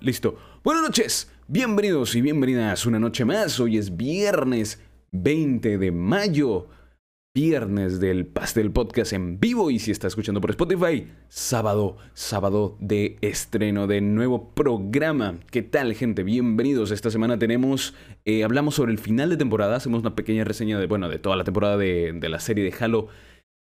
Listo. Buenas noches, bienvenidos y bienvenidas una noche más. Hoy es viernes 20 de mayo. Viernes del Pastel Podcast en vivo y si está escuchando por Spotify, sábado, sábado de estreno de nuevo programa. ¿Qué tal gente? Bienvenidos. Esta semana tenemos, eh, hablamos sobre el final de temporada, hacemos una pequeña reseña de, bueno, de toda la temporada de, de la serie de Halo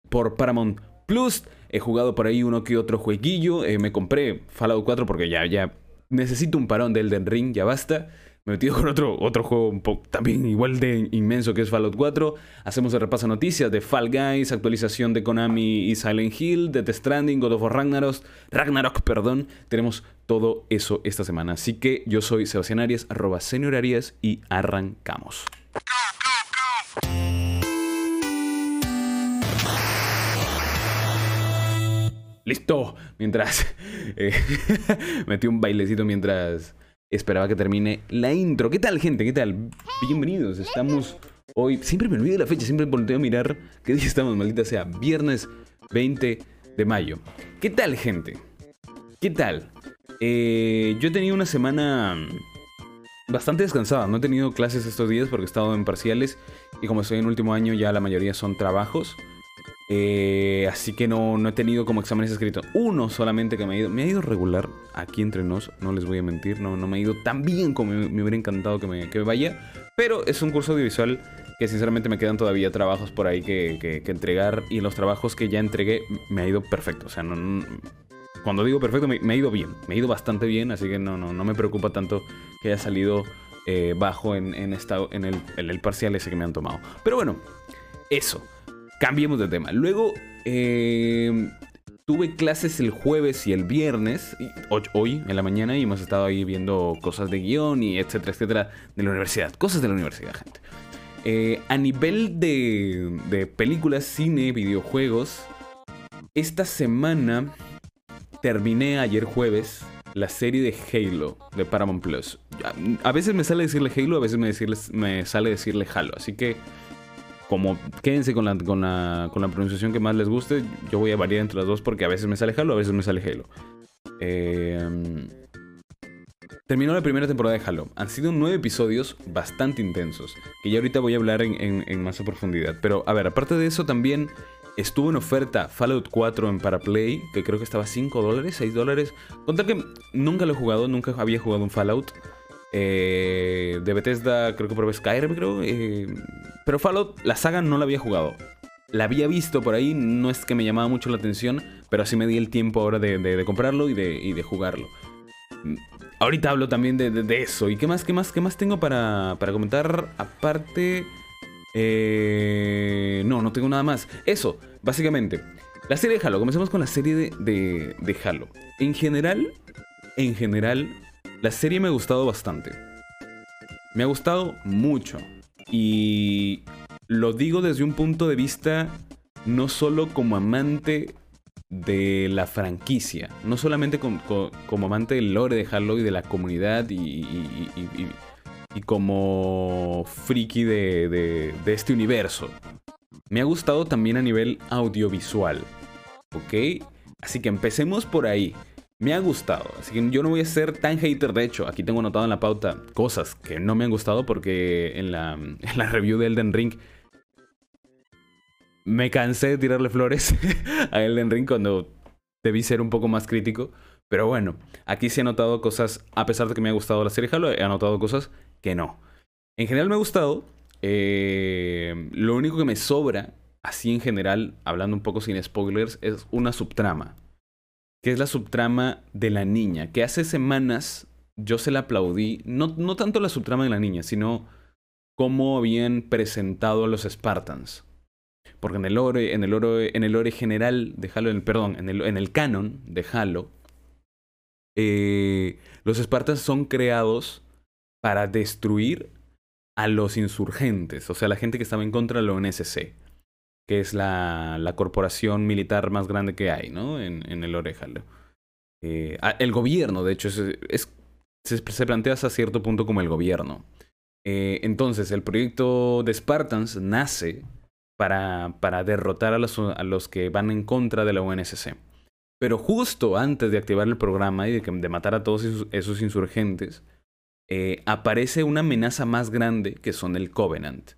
por Paramount Plus. He jugado por ahí uno que otro jueguillo. Eh, me compré Fallout 4 porque ya, ya necesito un parón de Elden Ring, ya basta. Me he metido con otro, otro juego también igual de inmenso que es Fallout 4. Hacemos el repaso noticias de Fall Guys, actualización de Konami y Silent Hill, de The Stranding, God of War Ragnarok, Ragnarok, perdón. Tenemos todo eso esta semana. Así que yo soy Sebastián Arias, arroba Senior Arias y arrancamos. Listo. Mientras eh, metí un bailecito mientras esperaba que termine la intro. ¿Qué tal, gente? ¿Qué tal? Bienvenidos. Estamos hoy. Siempre me olvido la fecha, siempre volteo a mirar qué día estamos, maldita sea. Viernes 20 de mayo. ¿Qué tal, gente? ¿Qué tal? Eh, yo he tenido una semana bastante descansada. No he tenido clases estos días porque he estado en parciales. Y como estoy en último año, ya la mayoría son trabajos. Eh, así que no, no he tenido como exámenes escritos. Uno solamente que me ha ido. Me ha ido regular aquí entre nos, no les voy a mentir. No, no me ha ido tan bien como me, hubiera encantado que me, que vaya. Pero es un curso audiovisual que sinceramente me quedan todavía trabajos por ahí que, que, entregar. Y los trabajos que ya entregué me ha ido perfecto. O sea, no, cuando digo perfecto me, ha ido bien. Me ha ido bastante bien. Así que no, no, no me preocupa tanto que haya salido eh, bajo en, en, en, el, en el parcial ese que me han tomado. Pero bueno, eso. Cambiemos de tema. Luego eh, tuve clases el jueves y el viernes, hoy en la mañana, y hemos estado ahí viendo cosas de guion y etcétera, etcétera, de la universidad. Cosas de la universidad, gente. Eh, a nivel de, de películas, cine, videojuegos, esta semana terminé ayer jueves la serie de Halo de Paramount Plus. A veces me sale decirle Halo, a veces me, me sale decirle Halo. Así que como quédense con la, con, la, con la pronunciación que más les guste. Yo voy a variar entre las dos porque a veces me sale Halo, a veces me sale Halo. Eh, terminó la primera temporada de Halo. Han sido nueve episodios bastante intensos, que ya ahorita voy a hablar en, más profundidad. Pero a ver, aparte de eso también estuvo en oferta Fallout 4 en Paraplay, que creo que estaba 5 dólares, 6 dólares. Contar que nunca lo he jugado, nunca había jugado un Fallout. Eh, de Bethesda, creo que probé Skyrim, creo. Eh, pero Fallout, la saga no la había jugado. La había visto por ahí, no es que me llamaba mucho la atención, pero así me di el tiempo ahora de, comprarlo y de, jugarlo. Mm, ahorita hablo también de, eso. ¿Y qué más, qué más, qué más tengo para, comentar? Aparte... Eh, no, no tengo nada más. Eso, básicamente. La serie de Halo. Comencemos con la serie de, de Halo. En general, en general, la serie me ha gustado bastante. Me ha gustado mucho. Y lo digo desde un punto de vista no solo como amante de la franquicia, no solamente como, amante del lore de Halo y de la comunidad y, como friki de, de este universo. Me ha gustado también a nivel audiovisual. ¿Ok? Así que empecemos por ahí. Me ha gustado, así que yo no voy a ser tan hater. De hecho, aquí tengo anotado en la pauta cosas que no me han gustado porque en la, en la review de Elden Ring me cansé de tirarle flores a Elden Ring cuando debí ser un poco más crítico. Pero bueno, aquí sí he notado cosas, a pesar de que me ha gustado la serie Halo, he anotado cosas que no. En general me ha gustado. Eh, lo único que me sobra, así en general, hablando un poco sin spoilers, es una subtrama que es la subtrama de la niña, que hace semanas yo se la aplaudí, no, no tanto la subtrama de la niña, sino cómo habían presentado a los Spartans. Porque en el lore, en el lore, en el lore general de Halo, perdón, en el, en el canon de Halo, eh, los Spartans son creados para destruir a los insurgentes, o sea, la gente que estaba en contra de la ONSC que es la, la corporación militar más grande que hay, ¿no? En, en el Orejalo. Eh, el gobierno, de hecho, es, se, plantea hasta cierto punto como el gobierno. Eh, entonces, el proyecto de Spartans nace para, para derrotar a los, a los, que van en contra de la UNSC. Pero justo antes de activar el programa y de, de matar a todos esos, insurgentes, eh, aparece una amenaza más grande que son el Covenant.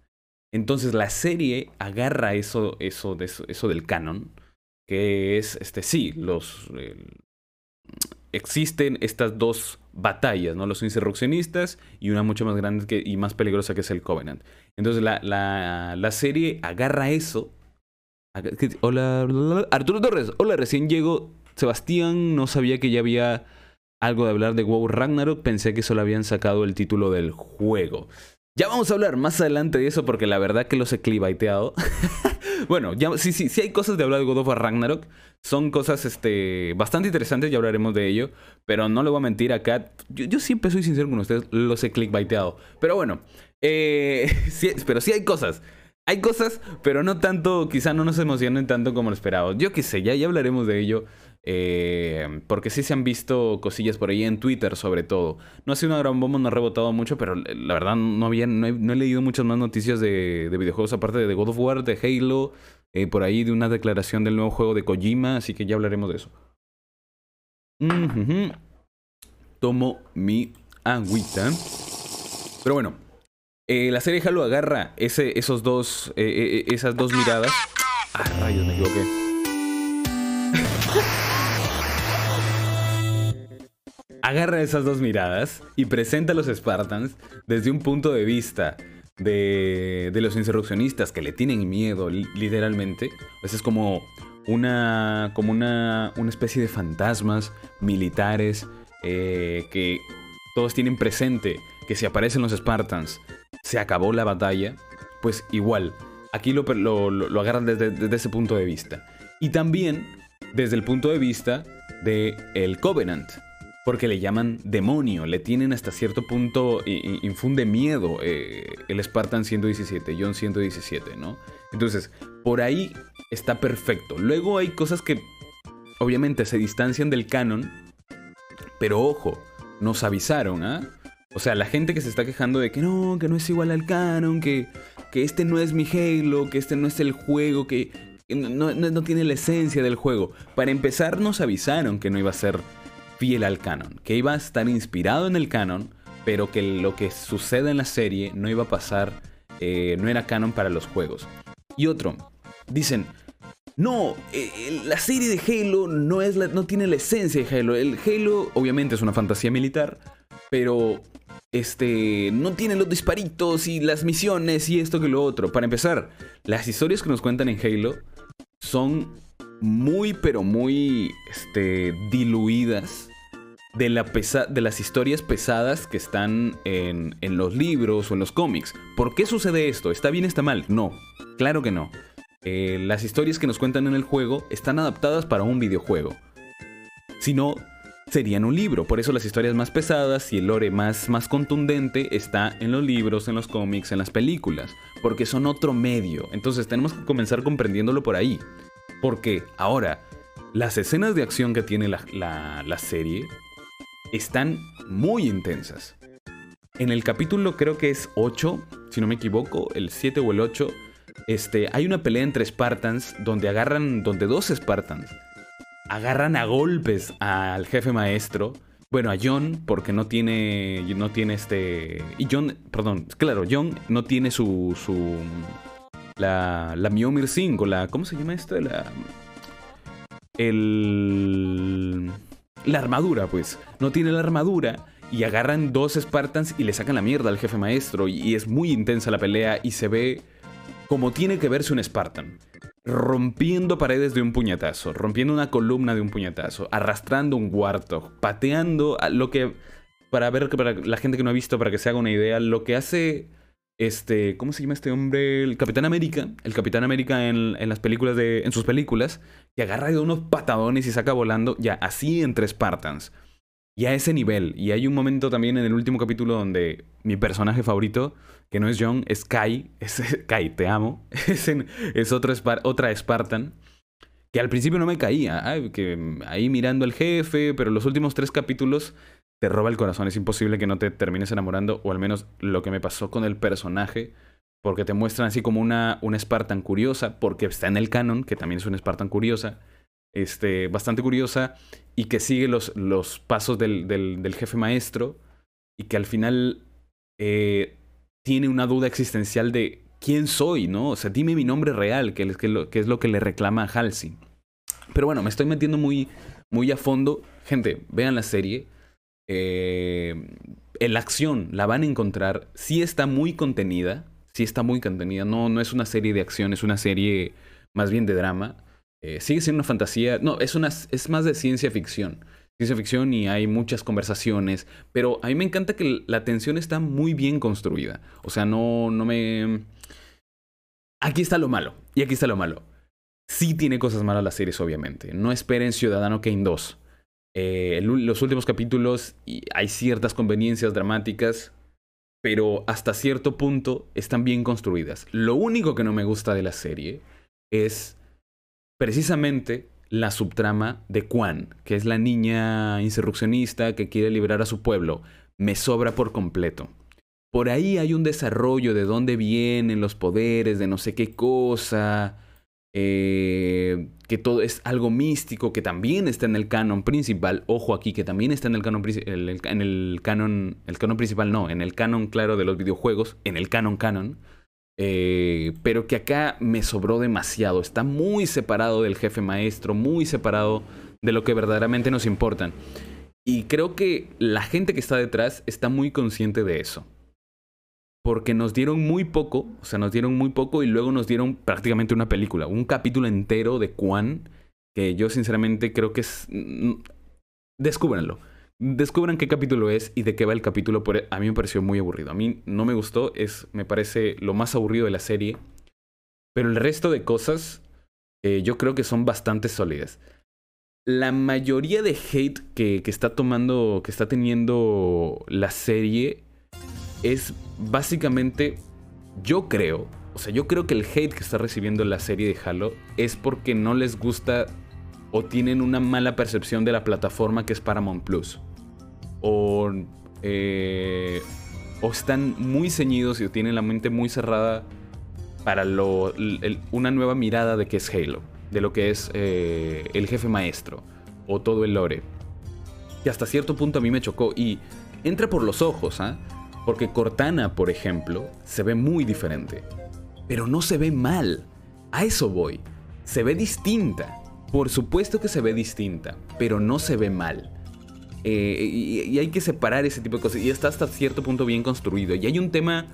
Entonces la serie agarra eso, eso, eso, del canon, que es, este, sí, los... existen estas dos batallas, ¿no? Los insurreccionistas y una mucho más grande y más peligrosa que es el Covenant. Entonces la, la, la serie agarra eso. Hola, Arturo Torres. Hola, recién llego. Sebastián no sabía que ya había algo de hablar de WoW Ragnarok. Pensé que solo habían sacado el título del juego. Ya vamos a hablar más adelante de eso porque la verdad que los he clivaiteado. bueno, sí, sí, sí hay cosas de hablar de God of War Ragnarok. Son cosas este, bastante interesantes, ya hablaremos de ello. Pero no le voy a mentir acá. Yo, siempre soy sincero con ustedes, los he clickbaiteado. Pero bueno, eh, pero sí hay cosas. Hay cosas, pero no tanto, quizá no nos emocionen tanto como lo esperaba. Yo qué sé, ya, ya hablaremos de ello. Eh, porque sí se han visto cosillas por ahí en Twitter, sobre todo. No ha sido una gran bomba, no ha rebotado mucho, pero la verdad no, había, no, he, leído muchas más noticias de, videojuegos aparte de God of War, de Halo, eh, por ahí de una declaración del nuevo juego de Kojima, así que ya hablaremos de eso. Tomo mi agüita. Pero bueno, eh, la serie Halo agarra esos dos, esas dos miradas. Ah, rayos, me equivoqué. Agarra esas dos miradas y presenta a los Spartans desde un punto de vista de, los insurreccionistas que le tienen miedo, literalmente. Pues es como una, como una, una especie de fantasmas militares eh, que todos tienen presente que si aparecen los Spartans se acabó la batalla. Pues igual, aquí lo, lo, agarran desde, desde, ese punto de vista. Y también desde el punto de vista de el Covenant, porque le llaman demonio, le tienen hasta cierto punto, infunde miedo eh, el Spartan 117, John 117, ¿no? Entonces, por ahí está perfecto. Luego hay cosas que obviamente se distancian del canon, pero ojo, nos avisaron, ¿ah? O sea, la gente que se está quejando de que no, que no es igual al canon, que, que este no es mi Halo, que este no es el juego, que no, no tiene la esencia del juego. Para empezar, nos avisaron que no iba a ser fiel al canon, que iba a estar inspirado en el canon, pero que lo que sucede en la serie no iba a pasar, eh, no era canon para los juegos. Y otro, dicen, no, eh, la serie de Halo no, es no tiene la esencia de Halo. El Halo obviamente es una fantasía militar, pero este, no tiene los disparitos y las misiones y esto que lo otro. Para empezar, las historias que nos cuentan en Halo son muy, pero muy este, diluidas de, la de las historias pesadas que están en, en los libros o en los cómics. ¿Por qué sucede esto? ¿Está bien, está mal? No, claro que no. Eh, las historias que nos cuentan en el juego están adaptadas para un videojuego. Si no, serían un libro. Por eso las historias más pesadas y el lore más, más contundente está en los libros, en los cómics, en las películas. Porque son otro medio. Entonces tenemos que comenzar comprendiéndolo por ahí. Porque ahora, las escenas de acción que tiene la, la, la serie están muy intensas. En el capítulo creo que es 8, si no me equivoco, el 7 o el 8, este, hay una pelea entre Spartans donde agarran, donde dos Spartans agarran a golpes al jefe maestro. Bueno, a John, porque no tiene, no tiene este... Y John, perdón, claro, John no tiene su, su, la, la Mjolnir 5, la, ¿cómo se llama esto? La, el la armadura, pues. No tiene la armadura y agarran dos Spartans y le sacan la mierda al jefe maestro. Y, es muy intensa la pelea y se ve como tiene que verse un Spartan. Rompiendo paredes de un puñetazo, rompiendo una columna de un puñetazo, arrastrando un cuarto, pateando lo que. Para ver, para la gente que no ha visto, para que se haga una idea, lo que hace este, ¿cómo se llama este hombre? El Capitán América. El Capitán América en, las películas de, en sus películas, que agarra de unos patadones y saca volando, ya así entre Spartans. Y a ese nivel. Y hay un momento también en el último capítulo donde mi personaje favorito, que no es John, es Kai. Es Kai, te amo. Es, es otro, otra Spartan. Que al principio no me caía. que ahí mirando al jefe, pero los últimos tres capítulos te roba el corazón. Es imposible que no te termines enamorando, o al menos lo que me pasó con el personaje, porque te muestran así como una, una Spartan curiosa, porque está en el canon, que también es una Spartan curiosa, este, bastante curiosa y que sigue los, los pasos del, del, jefe maestro y que al final eh, tiene una duda existencial de quién soy, ¿no? O sea, dime mi nombre real, que, que, que es lo que le reclama a Halsey. Pero bueno, me estoy metiendo muy, muy a fondo. Gente, vean la serie. Eh, la acción la van a encontrar. Sí está muy contenida. Sí está muy contenida. No, no es una serie de acción, es una serie más bien de drama. Eh, sigue siendo una fantasía. No, es, una, es más de ciencia ficción. Ciencia ficción y hay muchas conversaciones. Pero a mí me encanta que la tensión está muy bien construida. O sea, no, no me. Aquí está lo malo. Y aquí está lo malo. Sí tiene cosas malas las series, obviamente. No esperen Ciudadano Kane 2. Eh, los últimos capítulos hay ciertas conveniencias dramáticas, pero hasta cierto punto están bien construidas. Lo único que no me gusta de la serie es precisamente la subtrama de Quan, que es la niña insurreccionista que quiere liberar a su pueblo. Me sobra por completo. Por ahí hay un desarrollo de dónde vienen los poderes, de no sé qué cosa eh, que todo es algo místico, que también está en el canon principal. Ojo aquí, que también está en el canon, en el canon, el canon principal no, en el canon claro de los videojuegos, en el canon canon. Eh, pero que acá me sobró demasiado. Está muy separado del jefe maestro, muy separado de lo que verdaderamente nos importan. Y creo que la gente que está detrás está muy consciente de eso porque nos dieron muy poco, o sea, nos dieron muy poco y luego nos dieron prácticamente una película, un capítulo entero de Quan, que yo sinceramente creo que es... Mm, descúbranlo. Descubran qué capítulo es y de qué va el capítulo. A mí me pareció muy aburrido. A mí no me gustó, es, me parece lo más aburrido de la serie. Pero el resto de cosas eh, yo creo que son bastante sólidas. La mayoría de hate que, que está tomando, que está teniendo la serie es básicamente, yo creo, o sea, yo creo que el hate que está recibiendo la serie de Halo es porque no les gusta o tienen una mala percepción de la plataforma que es Paramount Plus. O, eh, o están muy ceñidos y tienen la mente muy cerrada para lo, una nueva mirada de qué es Halo, de lo que es eh, el jefe maestro o todo el lore. Que hasta cierto punto a mí me chocó y entra por los ojos, ¿ah? Porque Cortana, por ejemplo, se ve muy diferente. Pero no se ve mal. A eso voy. Se ve distinta. Por supuesto que se ve distinta, pero no se ve mal. Eh, y, hay que separar ese tipo de cosas. Y está hasta cierto punto bien construido. Y hay un tema...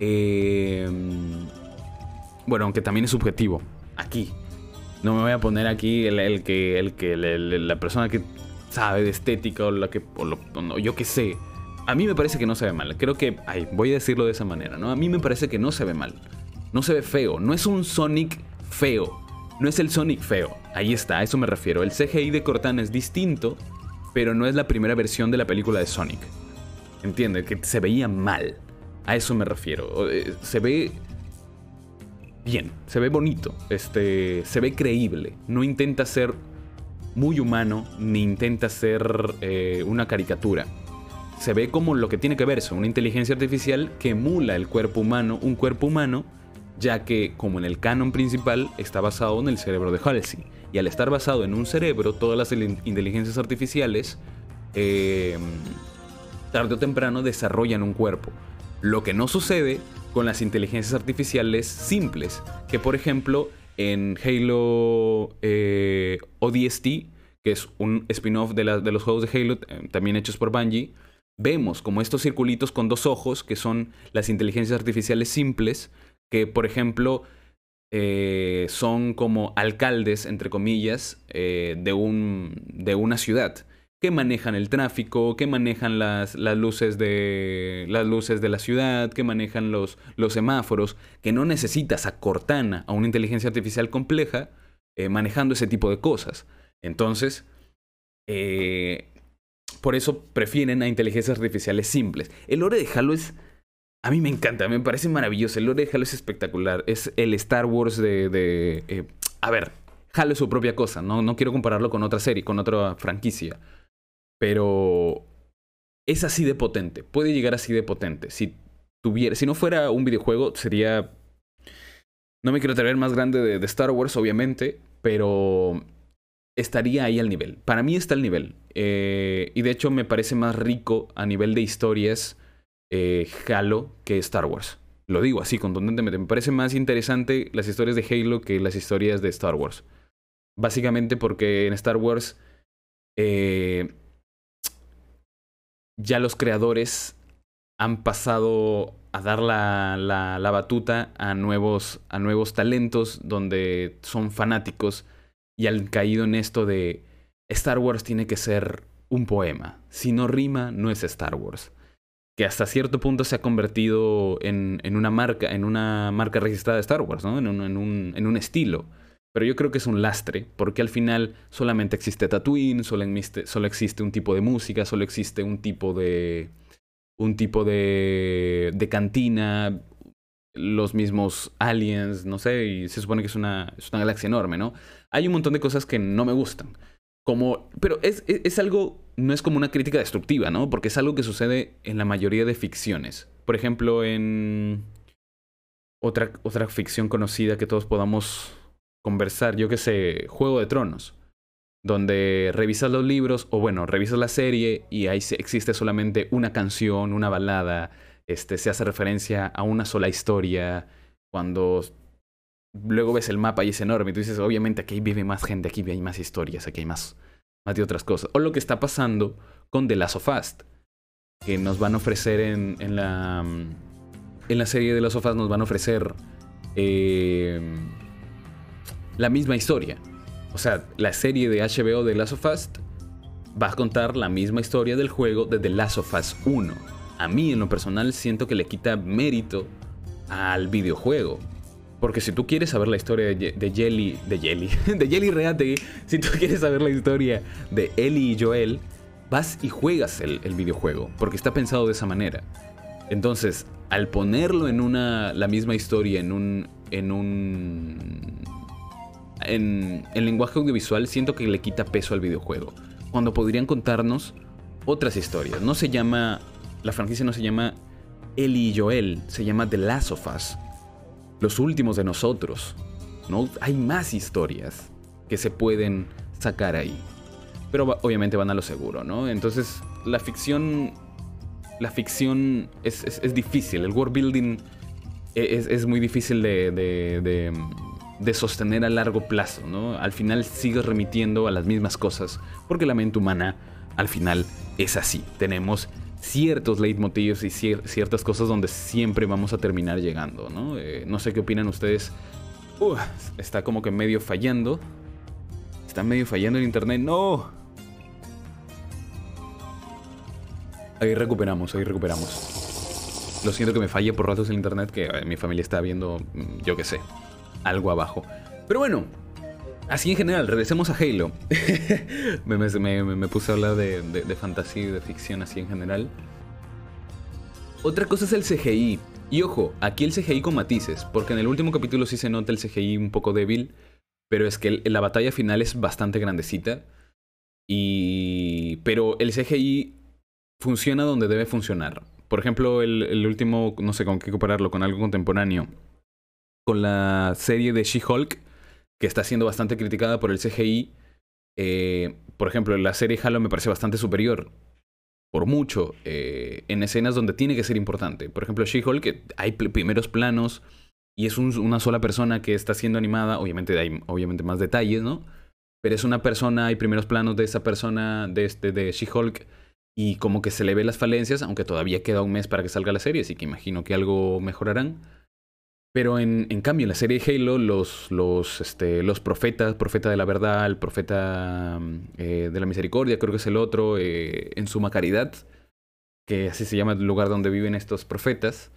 Eh, bueno, aunque también es subjetivo. Aquí. No me voy a poner aquí el, que, el que la persona que sabe de estética o la que... O yo qué sé a mí me parece que no se ve mal. Creo que, voy a decirlo de esa manera, ¿no? A mí me parece que no se ve mal. No se ve feo. No es un Sonic feo. No es el Sonic feo. Ahí está, a eso me refiero. El CGI de Cortana es distinto, pero no es la primera versión de la película de Sonic. ¿Entiendes? Que se veía mal. A eso me refiero. Eh, se ve bien, se ve bonito, este, se ve creíble. No intenta ser muy humano ni intenta ser eh, una caricatura se ve como lo que tiene que verse, una inteligencia artificial que emula el cuerpo humano, un cuerpo humano, ya que, como en el canon principal, está basado en el cerebro de Halsey. Y al estar basado en un cerebro, todas las inteligencias artificiales, em, tarde o temprano, desarrollan un cuerpo. Lo que no sucede con las inteligencias artificiales simples, que por ejemplo en Halo eh, ODST, que es un spin-off de, de, los juegos de Halo, eh, también hechos por Bungie, vemos como estos circulitos con dos ojos, que son las inteligencias artificiales simples, que por ejemplo eh, son como alcaldes, entre comillas, eh, de, un, de una ciudad, que manejan el tráfico, que manejan las, las, luces, de, las luces de la ciudad, que manejan los, los semáforos, que no necesitas a Cortana, a una inteligencia artificial compleja, eh, manejando ese tipo de cosas. Entonces, por eso prefieren a inteligencias artificiales simples. El lore de Halo es... A mí me encanta, me parece maravilloso. El lore de Halo es espectacular. Es el Star Wars de... Eh, a ver, Halo es su propia cosa. No, no quiero compararlo con otra serie, con otra franquicia. Pero es así de potente. Puede llegar así de potente. Si tuviera... Si no fuera un videojuego, sería... No me quiero traer más grande de Star Wars, obviamente. Pero estaría ahí al nivel. Para mí está al nivel. Eh, y de hecho me parece más rico a nivel de historias eh, Halo que Star Wars. Lo digo así contundentemente. Me parece más interesante las historias de Halo que las historias de Star Wars. Básicamente porque en Star Wars eh, ya los creadores han pasado a dar la, la, la, batuta a nuevos, a nuevos talentos donde son fanáticos y han caído en esto de Star Wars tiene que ser un poema. Si no rima, no es Star Wars. Que hasta cierto punto se ha convertido en, en una marca, en una marca registrada de Star Wars, ¿no? En un, en un, en un estilo. Pero yo creo que es un lastre, porque al final solamente existe Tatooine, solo existe, solo existe un tipo de música, solo existe un tipo de. un tipo de. de cantina, los mismos aliens, no sé, y se supone que es una, es una galaxia enorme, ¿no? Hay un montón de cosas que no me gustan. Como, pero es, es, es, algo, no es como una crítica destructiva, ¿no? Porque es algo que sucede en la mayoría de ficciones. Por ejemplo, en otra, otra ficción conocida que todos podamos conversar, yo que sé, Juego de Tronos, donde revisas los libros, o bueno, revisas la serie y ahí existe solamente una canción, una balada, este, se hace referencia a una sola historia, cuando luego ves el mapa y es enorme, y tú dices, obviamente aquí vive más gente, aquí hay más historias, aquí hay más, más de otras cosas. O lo que está pasando con The Last of Us, que nos van a ofrecer en, en la, en la serie de Last of Us, nos van a ofrecer eh, la misma historia. O sea, la serie de HBO de Last of Us va a contar la misma historia del juego de The Last of Us 1. A mí, en lo personal, siento que le quita mérito al videojuego. Porque si tú quieres saber la historia de, Jelly, de Jelly, de Jelly si tú quieres saber la historia de Ellie y Joel, vas y juegas el, videojuego, porque está pensado de esa manera. Entonces, al ponerlo en una, la misma historia, en un, en un, en el lenguaje audiovisual, siento que le quita peso al videojuego. Cuando podrían contarnos otras historias. No se llama, la franquicia no se llama Ellie y Joel, se llama The Last of Us los últimos de nosotros. ¿no? Hay más historias que se pueden sacar ahí. Pero obviamente van a lo seguro, ¿no? Entonces, la ficción. La ficción es, difícil. El world building es, es muy difícil de, de, de, de, sostener a largo plazo, ¿no? Al final sigues remitiendo a las mismas cosas. Porque la mente humana, al final, es así. Tenemos ciertos leitmotivs y cier ciertas cosas donde siempre vamos a terminar llegando, ¿no? Eh, no sé qué opinan ustedes. Uh, está como que medio fallando. Está medio fallando el internet. ¡No! Ahí recuperamos, ahí recuperamos. Lo siento que me falle por ratos el internet, que eh, mi familia está viendo, mm, yo qué sé, algo abajo. Pero bueno, Así en general, regresemos a Halo. me, me, me, puse a hablar de, de, de, fantasía y de ficción así en general. Otra cosa es el CGI. Y ojo, aquí el CGI con matices, porque en el último capítulo sí se nota el CGI un poco débil, pero es que el, la batalla final es bastante grandecita. Y... Pero el CGI funciona donde debe funcionar. Por ejemplo, el, el último, no sé con qué compararlo, con algo contemporáneo. Con la serie de She-Hulk que está siendo bastante criticada por el CGI. Eh, por ejemplo, la serie Halo me parece bastante superior, por mucho, eh, en escenas donde tiene que ser importante. Por ejemplo, She-Hulk, que hay primeros planos y es un, una sola persona que está siendo animada. Obviamente hay obviamente más detalles, ¿no? Pero es una persona, hay primeros planos de esa persona, de, este, de She-Hulk, y como que se le ve las falencias, aunque todavía queda un mes para que salga la serie, así que imagino que algo mejorarán. Pero en, en, cambio, en la serie de Halo, los, los, este, los profetas, profeta de la verdad, el profeta eh, de la misericordia, creo que es el otro, eh, en suma caridad, que así se llama el lugar donde viven estos profetas,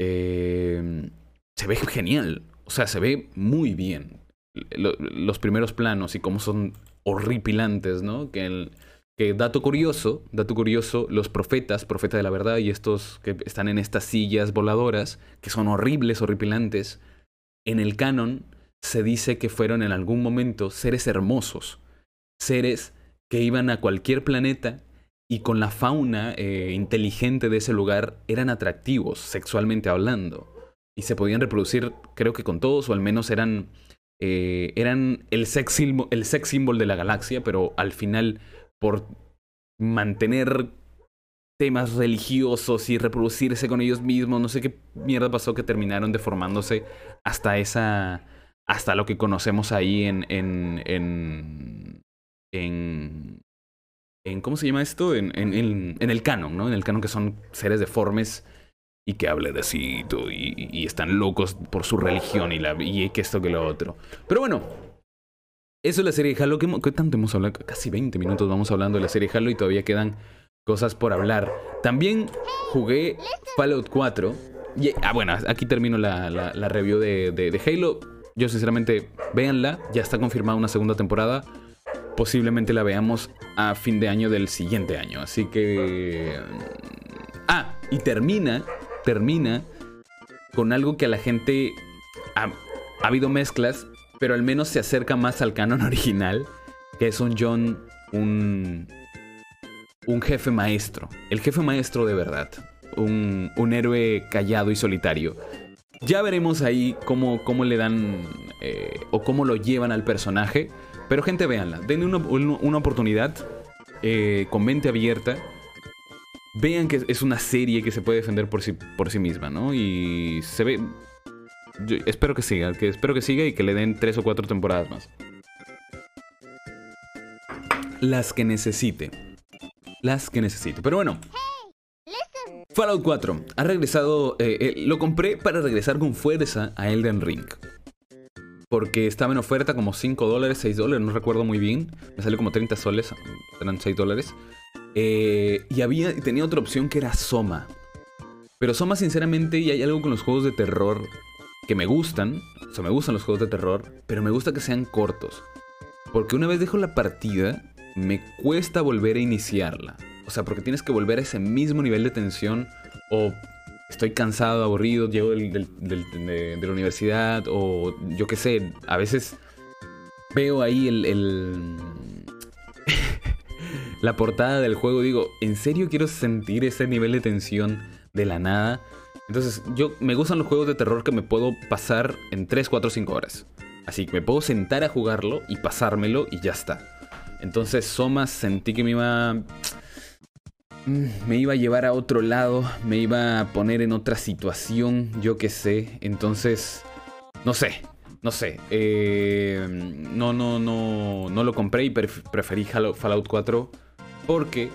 eh, se ve genial. O sea, se ve muy bien. los primeros planos y cómo son horripilantes, ¿no? Que el, que dato curioso, dato curioso, los profetas, profeta de la verdad y estos que están en estas sillas voladoras, que son horribles, horripilantes, en el canon se dice que fueron en algún momento seres hermosos, seres que iban a cualquier planeta y con la fauna eh, inteligente de ese lugar eran atractivos, sexualmente hablando, y se podían reproducir, creo que con todos, o al menos eran eh, eran el sex, el sex symbol de la galaxia, pero al final, por mantener temas religiosos y reproducirse con ellos mismos, no sé qué mierda pasó que terminaron deformándose hasta esa hasta lo que conocemos ahí en en en en, en ¿cómo se llama esto? En, en, en, el canon, ¿no? En el canon que son seres deformes y que hablen así y, y, están locos por su religión y, la, y que esto que lo otro. Pero bueno, eso es la serie de Halo. ¿Qué, ¿Qué, tanto hemos hablado? Casi 20 minutos vamos hablando de la serie Halo y todavía quedan cosas por hablar. También jugué Fallout 4. Y, ah, bueno, aquí termino la, la, review de, de, Halo. Yo sinceramente, véanla. Ya está confirmada una segunda temporada. Posiblemente la veamos a fin de año del siguiente año. Así que... Ah, y termina termina con algo que a la gente ha, habido mezclas, pero al menos se acerca más al canon original, que es un John, un, un jefe maestro, el jefe maestro de verdad, un, un héroe callado y solitario. Ya veremos ahí cómo, cómo le dan eh, o cómo lo llevan al personaje, pero gente, véanla, denle una, una oportunidad eh, con mente abierta vean que es una serie que se puede defender por sí, por sí misma, ¿no? Y se ve... Espero que siga, que espero que siga y que le den tres o cuatro temporadas más. Las que necesite. Las que necesite. Pero bueno. Fallout 4 ha regresado. Eh, eh, lo compré para regresar con fuerza a Elden Ring. Porque estaba en oferta como 5 dólares, 6 dólares, no recuerdo muy bien. Me salió como 30 soles, eran 6 dólares. Eh, y había, tenía otra opción que era Soma. Pero Soma, sinceramente, y hay algo con los juegos de terror que me gustan. O sea, me gustan los juegos de terror, pero me gusta que sean cortos. Porque una vez dejo la partida, me cuesta volver a iniciarla. O sea, porque tienes que volver a ese mismo nivel de tensión. O estoy cansado, aburrido, llego del, de, la universidad. O yo qué sé, a veces veo ahí el la portada del juego, digo, ¿en serio quiero sentir ese nivel de tensión de la nada? Entonces, yo me gustan los juegos de terror que me puedo pasar en 3, 4, 5 horas. Así que me puedo sentar a jugarlo y pasármelo y ya está. Entonces, Somas sentí que me iba. Mm, me iba a llevar a otro lado, me iba a poner en otra situación, yo qué sé. Entonces, no sé, no sé. Eh, no, no, no, no lo compré y preferí Fallout 4 porque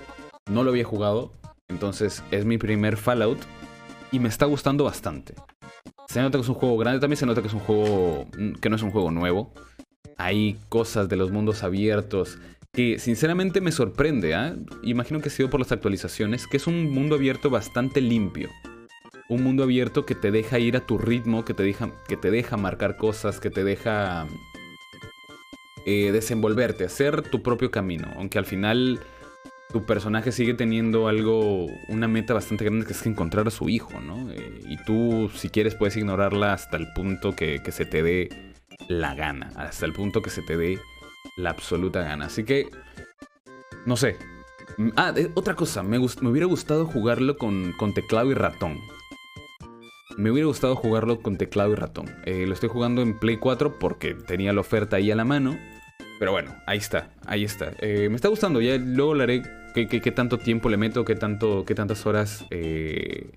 no lo había jugado. Entonces es mi primer Fallout y me está gustando bastante. Se nota que es un juego grande, también se nota que es un juego mm, que no es un juego nuevo. Hay cosas de los mundos abiertos que sinceramente me sorprende. ¿eh? Imagino que ha sido por las actualizaciones, que es un mundo abierto bastante limpio. Un mundo abierto que te deja ir a tu ritmo, que te deja, que te deja marcar cosas, que te deja eh, desenvolverte, hacer tu propio camino. Aunque al final tu personaje sigue teniendo algo, una meta bastante grande que es encontrar a su hijo, ¿no? Eh, y tú, si quieres, puedes ignorarla hasta el punto que, que, se te dé la gana, hasta el punto que se te dé la absoluta gana. Así que, no sé. Mm, ah, otra cosa, me, me hubiera gustado jugarlo con, con, teclado y ratón. Me hubiera gustado jugarlo con teclado y ratón. Eh, lo estoy jugando en Play 4 porque tenía la oferta ahí a la mano. Pero bueno, ahí está, ahí está. Eh, me está gustando, ya luego haré qué, tanto tiempo le meto, qué, tanto, qué tantas horas eh,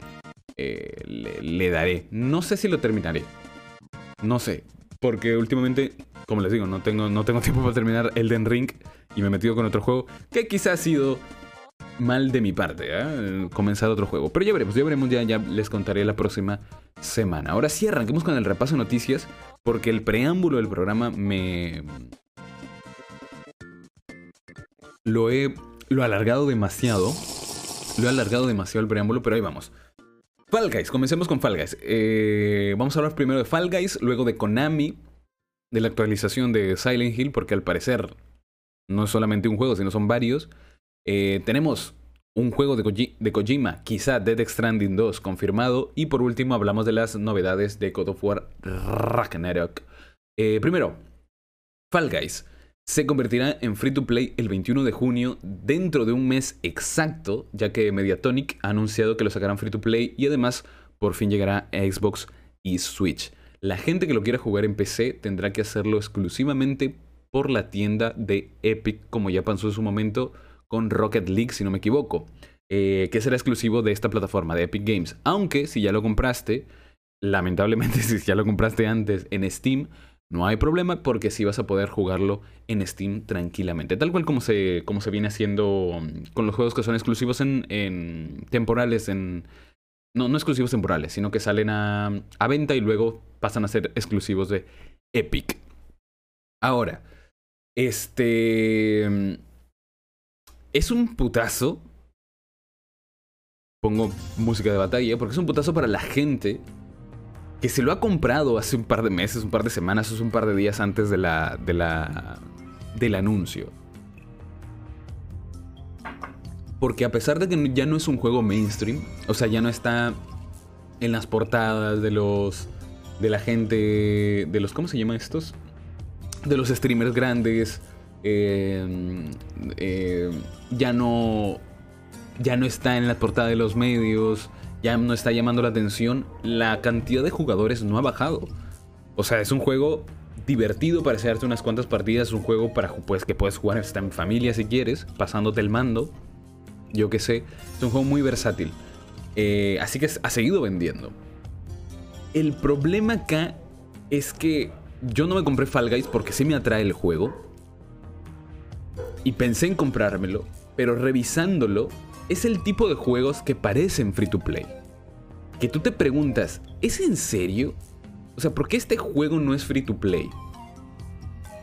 eh, le, daré. No sé si lo terminaré. No sé. Porque últimamente, como les digo, no tengo, no tengo tiempo para terminar Elden Ring y me he metido con otro juego que quizás ha sido mal de mi parte, ¿eh? comenzar otro juego. Pero ya veremos, ya veremos, ya, ya les contaré la próxima semana. Ahora sí, arranquemos con el repaso de noticias, porque el preámbulo del programa me... Lo he lo alargado demasiado. Lo he alargado demasiado el preámbulo, pero ahí vamos. Fall Guys, comencemos con Fall Guys. Eh, vamos a hablar primero de Fall Guys, luego de Konami, de la actualización de Silent Hill, porque al parecer no es solamente un juego, sino son varios. Eh, tenemos un juego de, de, Kojima, quizá Dead Stranding 2 confirmado. Y por último hablamos de las novedades de God of War Ragnarok. Eh, primero, Fall Guys se convertirá en free to play el 21 de junio dentro de un mes exacto, ya que Mediatonic ha anunciado que lo sacarán free to play y además por fin llegará a Xbox y Switch. La gente que lo quiera jugar en PC tendrá que hacerlo exclusivamente por la tienda de Epic, como ya pasó en su momento con Rocket League, si no me equivoco, eh, que será exclusivo de esta plataforma de Epic Games. Aunque si ya lo compraste, lamentablemente si ya lo compraste antes en Steam, no hay problema porque sí vas a poder jugarlo en Steam tranquilamente. Tal cual como se, como se viene haciendo mm, con los juegos que son exclusivos en, temporales, en... No, no exclusivos temporales, sino que salen a, a venta y luego pasan a ser exclusivos de Epic. Ahora, este... Mm, es un putazo. Pongo música de batalla porque es un putazo para la gente que se lo ha comprado hace un par de meses, un par de semanas, un par de días antes de la, de la, del anuncio. Porque a pesar de que ya no es un juego mainstream, o sea, ya no está en las portadas de los de la gente, de los ¿cómo se llaman estos? De los streamers grandes, eh, eh, ya no ya no está en la portada de los medios, ya no está llamando la atención, la cantidad de jugadores no ha bajado. O sea, es un juego divertido para hacerte unas cuantas partidas, un juego para pues, que puedes jugar hasta en familia si quieres, pasándote el mando. Yo que sé, es un juego muy versátil. Eh, así que ha seguido vendiendo. El problema acá es que yo no me compré Fall Guys porque sí me atrae el juego. Y pensé en comprármelo, pero revisándolo es el tipo de juegos que parecen free to play. Que tú te preguntas, ¿es en serio? O sea, ¿por qué este juego no es free to play?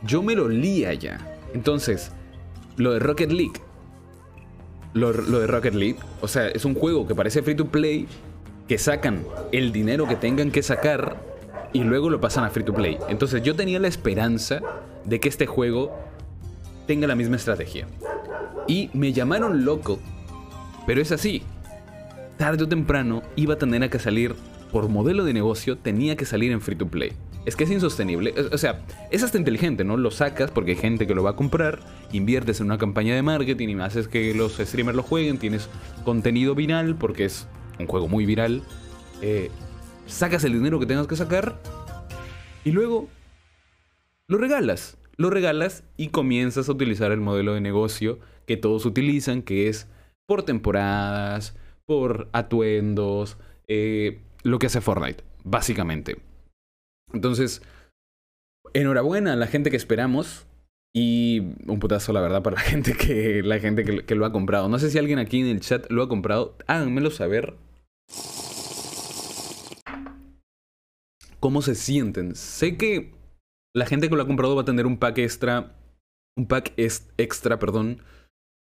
Yo me lo lía ya. Entonces, lo de Rocket League. Lo, de Rocket League, o sea, es un juego que parece free to play, que sacan el dinero que tengan que sacar y luego lo pasan a free to play. Entonces yo tenía la esperanza de que este juego tenga la misma estrategia. Y me llamaron loco pero es así. Tarde o temprano iba a tener que salir, por modelo de negocio, tenía que salir en free to play. Es que es insostenible. O sea, es hasta inteligente, ¿no? Lo sacas porque hay gente que lo va a comprar, inviertes en una campaña de marketing y haces que los streamers lo jueguen, tienes contenido viral porque es un juego muy viral. Eh, sacas el dinero que tengas que sacar y luego lo regalas. Lo regalas y comienzas a utilizar el modelo de negocio que todos utilizan, que es por temporadas, por atuendos, eh, lo que hace Fortnite, básicamente. Entonces, enhorabuena a la gente que esperamos. Y un putazo, la verdad, para la gente que, la gente que, lo ha comprado. No sé si alguien aquí en el chat lo ha comprado. Háganmelo saber. ¿Cómo se sienten? Sé que la gente que lo ha comprado va a tener un pack extra. Un pack extra, perdón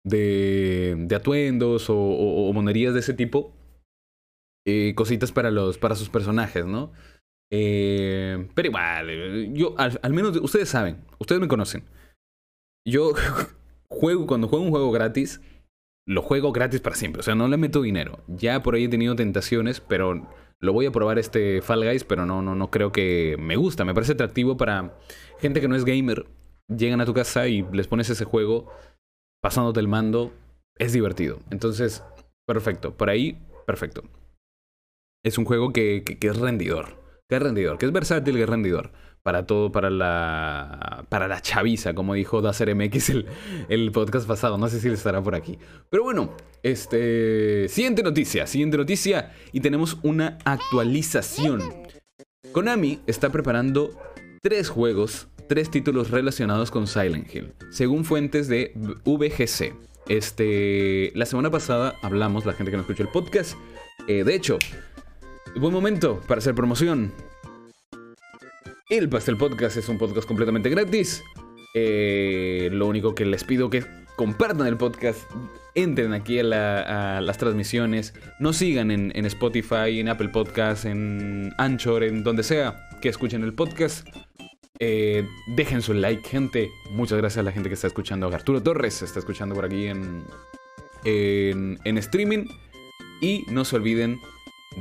de, atuendos o, monerías de ese tipo. Eh, cositas para, los, para sus personajes, ¿no? Eh, pero igual, yo al, menos ustedes saben, ustedes me conocen. Yo juego, cuando juego un juego gratis, lo juego gratis para siempre, o sea, no le meto dinero. Ya por ahí he tenido tentaciones, pero lo voy a probar este Fall Guys, pero no, no, no creo que me gusta. Me parece atractivo para gente que no es gamer. Llegan a tu casa y les pones ese juego pasándote el mando, es divertido. Entonces, perfecto. Por ahí, perfecto. Es un juego que, que, es rendidor. Que es rendidor, que es versátil, que es rendidor. Para todo, para la. Para la chaviza, como dijo Dacer MX el, el podcast pasado. No sé si le estará por aquí. Pero bueno, este. Siguiente noticia. Siguiente noticia. Y tenemos una actualización. Konami está preparando tres juegos tres títulos relacionados con Silent Hill, según fuentes de VGC. Este, la semana pasada hablamos, la gente que no escuchó el podcast, eh, de hecho, buen momento para hacer promoción. El Pastel Podcast es un podcast completamente gratis. Eh, lo único que les pido que compartan el podcast, entren aquí a, las transmisiones, nos sigan en, Spotify, en Apple Podcast, en Anchor, en donde sea que escuchen el podcast. Eh, dejen su like, gente. Muchas gracias a la gente que está escuchando. Arturo Torres está escuchando por aquí en, en, streaming. Y no se olviden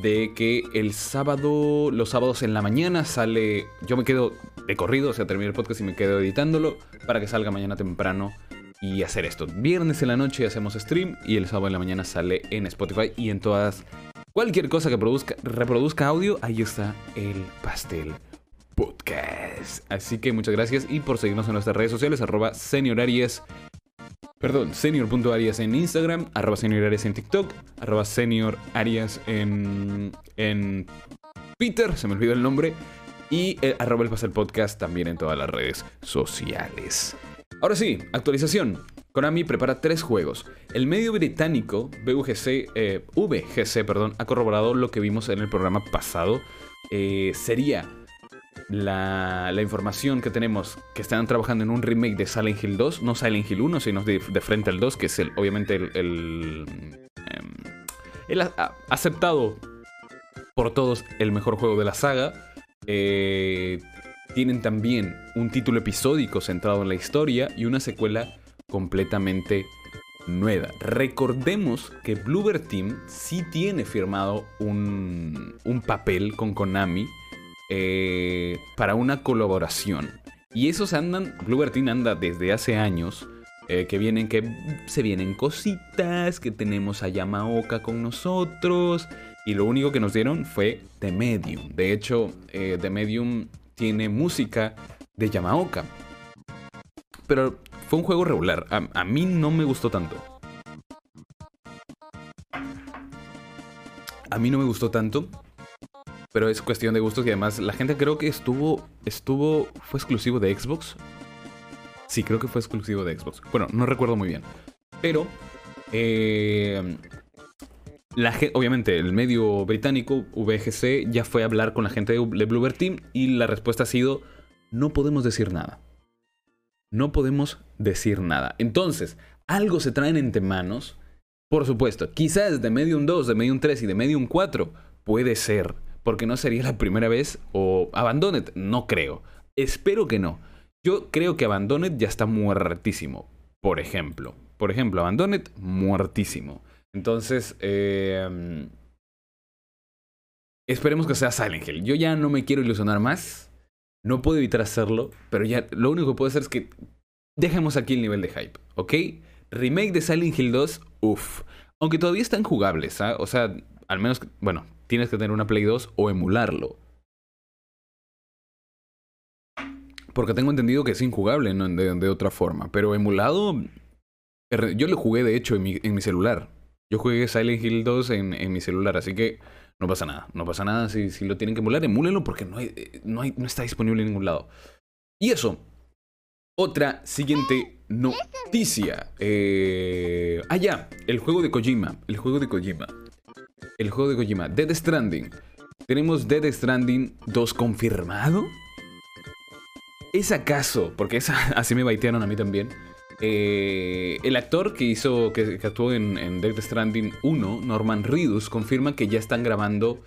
de que el sábado, los sábados en la mañana sale. Yo me quedo de corrido, o sea, termino el podcast y me quedo editándolo para que salga mañana temprano y hacer esto. Viernes en la noche hacemos stream y el sábado en la mañana sale en Spotify y en todas. Cualquier cosa que produzca, reproduzca audio, ahí está el pastel Así que muchas gracias y por seguirnos en nuestras redes sociales, arroba seniorarias. Perdón, senior.arias en Instagram, arroba seniorarias en TikTok, arroba seniorarias en, en Twitter, se me olvidó el nombre, y eh, arroba el Pasel Podcast también en todas las redes sociales. Ahora sí, actualización. Konami prepara tres juegos. El medio británico VGC, eh, VGC perdón, ha corroborado lo que vimos en el programa pasado. Eh, sería la, información que tenemos que están trabajando en un remake de Silent Hill 2, no Silent Hill 1, sino de, frente al 2, que es el, obviamente el, el, em, aceptado por todos el mejor juego de la saga. Eh, tienen también un título episódico centrado en la historia y una secuela completamente nueva. Recordemos que Bluebird Team sí tiene firmado un, papel con Konami eh, para una colaboración. Y esos andan, Bluebird Team anda desde hace años. Eh, que vienen, que se vienen cositas, que tenemos a Yamaoka con nosotros. Y lo único que nos dieron fue The Medium. De hecho, eh, The Medium tiene música de Yamaoka. Pero fue un juego regular. A, mí no me gustó tanto. A mí no me gustó tanto. Pero es cuestión de gustos y además la gente creo que estuvo. Estuvo. ¿Fue exclusivo de Xbox? Sí, creo que fue exclusivo de Xbox. Bueno, no recuerdo muy bien. Pero. Eh, obviamente, el medio británico, VGC, ya fue a hablar con la gente de Bluebird Team y la respuesta ha sido: no podemos decir nada no podemos decir nada. Entonces, algo se traen entre manos. Por supuesto, quizás de Medium 2, de Medium 3 y de Medium 4 puede ser, porque no sería la primera vez o Abandoned, no creo. Espero que no. Yo creo que Abandoned ya está muertísimo, por ejemplo. Por ejemplo, Abandoned muertísimo. Entonces, eh, esperemos que sea Silent Hill. Yo ya no me quiero ilusionar más. No puedo evitar hacerlo, pero ya lo único que puedo hacer es que dejemos aquí el nivel de hype, ¿ok? Remake de Silent Hill 2, uff. Aunque todavía están jugables, ¿ah? O sea, al menos, bueno, tienes que tener una Play 2 o emularlo. Porque tengo entendido que es injugable de, otra forma. Pero emulado, yo lo jugué de hecho en mi, celular. Yo jugué Silent Hill 2 en, mi celular, así que no pasa nada, no pasa nada. Si, lo tienen que emular, emúlenlo porque no, hay, no está disponible en ningún lado. Y eso. Otra siguiente noticia. Eh... Ah, ya. El juego de Kojima. El juego de Kojima. El juego de Kojima. Dead Stranding. Tenemos Dead Stranding 2 confirmado. ¿Es acaso? Porque así me baitearon a mí también. Eh, el actor que hizo, que, actuó en, en, Death Stranding 1, Norman Reedus, confirma que ya están grabando,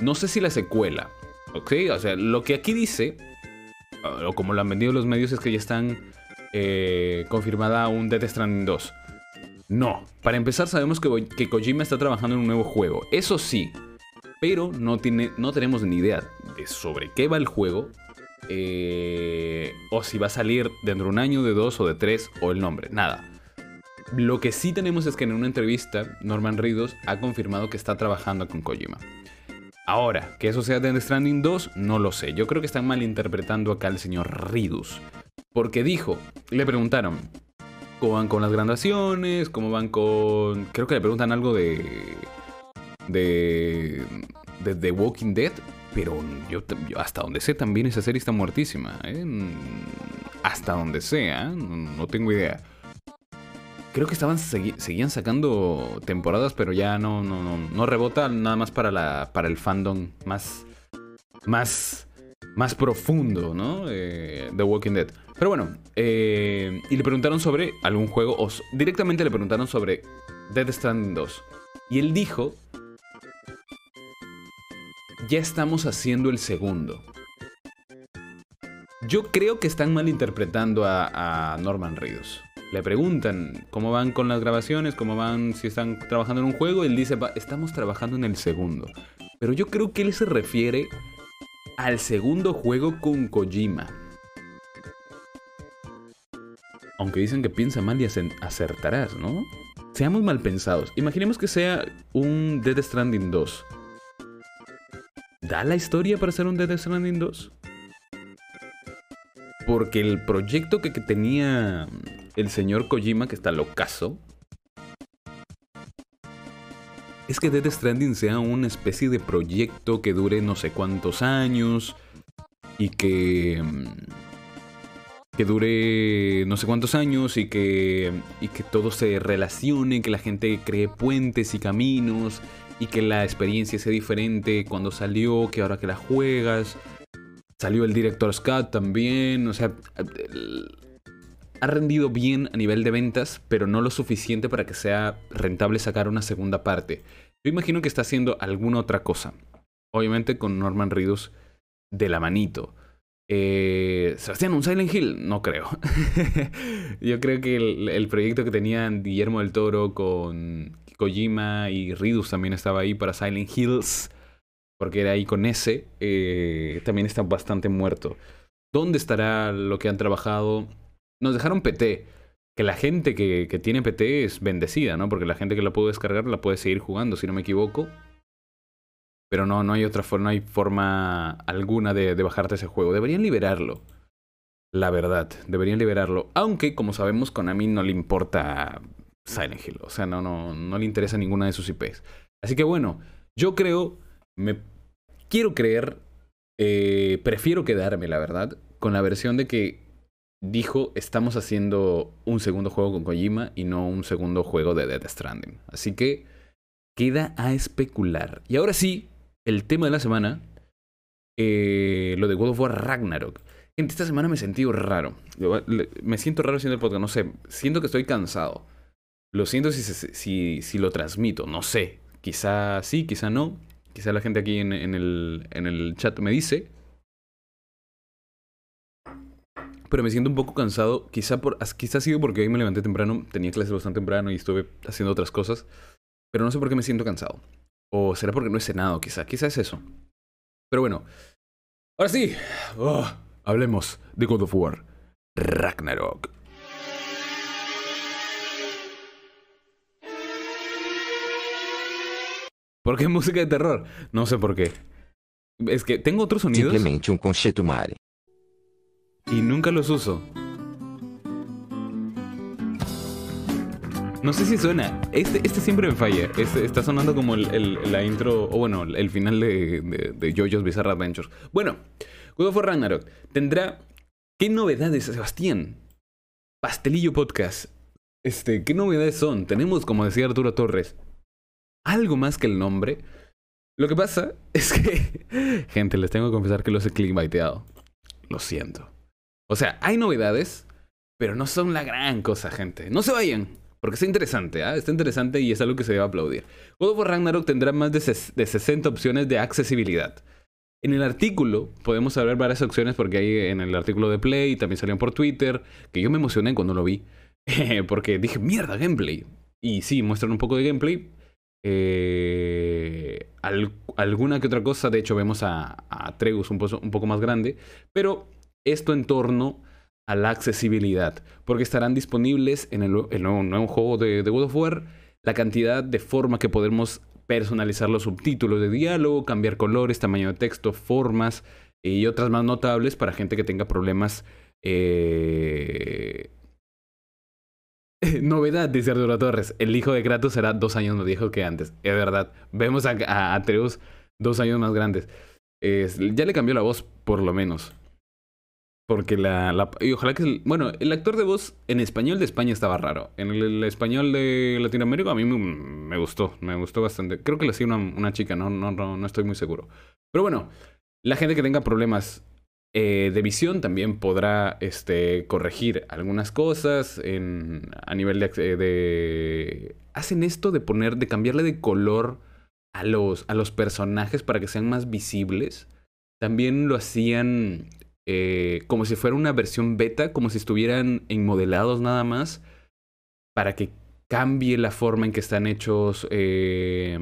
no sé si la secuela, ¿ok? O sea, lo que aquí dice, o como lo han vendido los medios, es que ya están eh, confirmada un Death Stranding 2. No, para empezar sabemos que, Kojima está trabajando en un nuevo juego, eso sí, pero no, tiene, no tenemos ni idea de sobre qué va el juego, eh, o si va a salir dentro de un año, de dos o de tres, o el nombre, nada. Lo que sí tenemos es que en una entrevista, Norman Reedus ha confirmado que está trabajando con Kojima. Ahora, que eso sea de Stranding 2, no lo sé. Yo creo que están malinterpretando acá al señor Reedus. Porque dijo, le preguntaron, ¿cómo van con las graduaciones? ¿Cómo van con...? Creo que le preguntan algo de... De... De The Walking Dead. Pero yo, hasta donde sé también esa serie está muertísima. ¿eh? Hasta donde sea, no, tengo idea. Creo que estaban seguían sacando temporadas, pero ya no, no, no, no rebota nada más para, la, para el fandom más, más, más profundo, ¿no? The Walking Dead. Pero bueno, eh, y le preguntaron sobre algún juego, directamente le preguntaron sobre Dead Stranding 2. Y él dijo ya estamos haciendo el segundo. Yo creo que están malinterpretando a, a Norman Reedus. Le preguntan cómo van con las grabaciones, cómo van, si están trabajando en un juego. Él dice, estamos trabajando en el segundo. Pero yo creo que él se refiere al segundo juego con Kojima. Aunque dicen que piensa mal y acertarás, ¿no? Seamos mal pensados. Imaginemos que sea un Dead Stranding 2 ¿Da la historia para hacer un Dead Stranding 2? porque el proyecto que, que tenía el señor Kojima, que está locazo, es que Death Stranding sea una especie de proyecto que dure no sé cuántos años y que mm, que dure no sé cuántos años y que y que todo se relacione, que la gente cree puentes y caminos y que la experiencia sea diferente cuando salió, que ahora que la juegas. Salió el Director's Cut también, o sea, ha rendido bien a nivel de ventas, pero no lo suficiente para que sea rentable sacar una segunda parte. Yo imagino que está haciendo alguna otra cosa. Obviamente con Norman Reedus de la manito. Eh, Sebastián, un Silent Hill, no creo. Yo creo que el, proyecto que tenían Guillermo del Toro con Kojima y Reedus también estaba ahí para Silent Hills, porque era ahí con ese, eh, también está bastante muerto. ¿Dónde estará lo que han trabajado? nos dejaron PT. Que la gente que, que, tiene PT es bendecida, ¿no? Porque la gente que la puede descargar la puede seguir jugando, si no me equivoco. Pero no, no hay otra forma, no hay forma alguna de, bajarte ese juego. Deberían liberarlo. La verdad, deberían liberarlo. Aunque, como sabemos, Konami no le importa Silent Hill. O sea, no, no, no le interesa ninguna de sus IPs. Así que bueno, yo creo, me quiero creer, eh, prefiero quedarme, la verdad, con la versión de que dijo, estamos haciendo un segundo juego con Kojima y no un segundo juego de Death Stranding. Así que queda a especular. Y ahora sí, el tema de la semana, eh, lo de God of War Ragnarok. Gente, esta semana me he sentido raro. Me siento raro haciendo el podcast, no sé. Siento que estoy cansado. Lo siento si, si, si lo transmito, no sé. Quizá sí, quizá no. Quizá la gente aquí en, en, el, en el chat me dice pero me siento un poco cansado. Quizá, por, quizá ha sido porque hoy me levanté temprano, tenía clases bastante temprano y estuve haciendo otras cosas. Pero no sé por qué me siento cansado. O será porque no he cenado, quizá. Quizá es eso. Pero bueno. Ahora sí. Oh, hablemos de God of War. Ragnarok. ¿Por qué música de terror? No sé por qué. Es que tengo otros sonidos. Simplemente un conchetumare y nunca los uso. No sé si suena. Este, este siempre me falla. Este, está sonando como el, la intro, o bueno, el final de, de, de JoJo's Bizarre Adventures. Bueno, God of War Ragnarok tendrá... ¿Qué novedades, Sebastián? Pastelillo Podcast. Este, ¿qué novedades son? Tenemos, como decía Arturo Torres, algo más que el nombre. Lo que pasa es que, gente, les tengo que confesar que los he clickbaiteado. Lo siento. O sea, hay novedades, pero no son la gran cosa, gente. No se vayan, porque está interesante, ¿ah? Está interesante y es algo que se debe aplaudir. God of War Ragnarok tendrá más de, 60 opciones de accesibilidad. En el artículo podemos saber varias opciones porque hay en el artículo de Play también salieron por Twitter, que yo me emocioné cuando lo vi, porque dije, mierda, gameplay. Y sí, muestran un poco de gameplay. Eh, alguna que otra cosa, de hecho vemos a, a Tregus un poco más grande, pero esto en torno a la accesibilidad, porque estarán disponibles en el, nuevo, juego de, de, God of War la cantidad de forma que podemos personalizar los subtítulos de diálogo, cambiar colores, tamaño de texto, formas y otras más notables para gente que tenga problemas. Eh... Novedad, dice Arturo Torres. El hijo de Kratos será dos años más viejo que antes. Es verdad. Vemos a, Atreus dos años más grandes. ya le cambió la voz, por lo menos. Porque la, Y ojalá que... bueno, el actor de voz en español de España estaba raro. En el, español de Latinoamérica a mí me, gustó. Me gustó bastante. Creo que lo hacía una, chica, no, no, no, no, estoy muy seguro. Pero bueno, la gente que tenga problemas eh, de visión también podrá este, corregir algunas cosas en, a nivel de, de... Hacen esto de poner... De cambiarle de color a los, a los personajes para que sean más visibles. También lo hacían eh, como si fuera una versión beta, como si estuvieran en modelados nada más, para que cambie la forma en que están hechos, eh,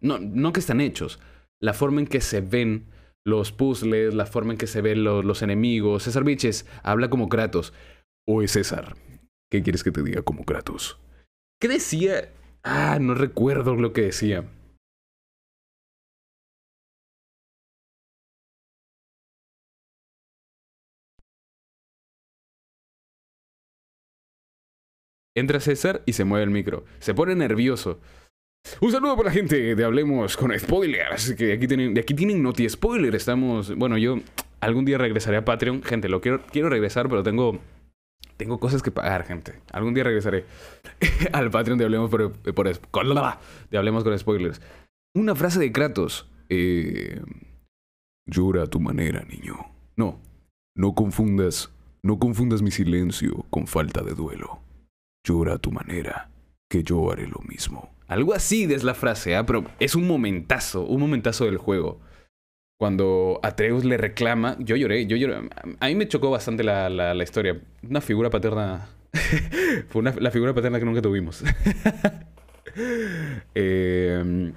no, no que están hechos, la forma en que se ven los puzzles, la forma en que se ven los, enemigos. César Biches habla como Kratos. Oye César, ¿qué quieres que te diga como Kratos? ¿Qué decía? Ah, no recuerdo lo que decía. Entra César y se mueve el micro. Se pone nervioso. Un saludo para la gente de Hablemos con Spoilers. Que aquí tienen, de aquí tienen Noti Spoiler. Estamos. Bueno, yo algún día regresaré a Patreon. Gente, lo quiero, quiero regresar, pero tengo. Tengo cosas que pagar, gente. Algún día regresaré al Patreon de Hablemos por, por, de Hablemos con Spoilers. Una frase de Kratos. Eh, llora a tu manera, niño. No, no confundas, no confundas mi silencio con falta de duelo. Llora a tu manera, que yo haré lo mismo. Algo así es la frase, ¿ah? pero es un momentazo, un momentazo del juego. Cuando Atreus le reclama, yo lloré, yo lloré. A mí me chocó bastante la, la, historia. Una figura paterna. Fue una, la figura paterna que nunca tuvimos. eh,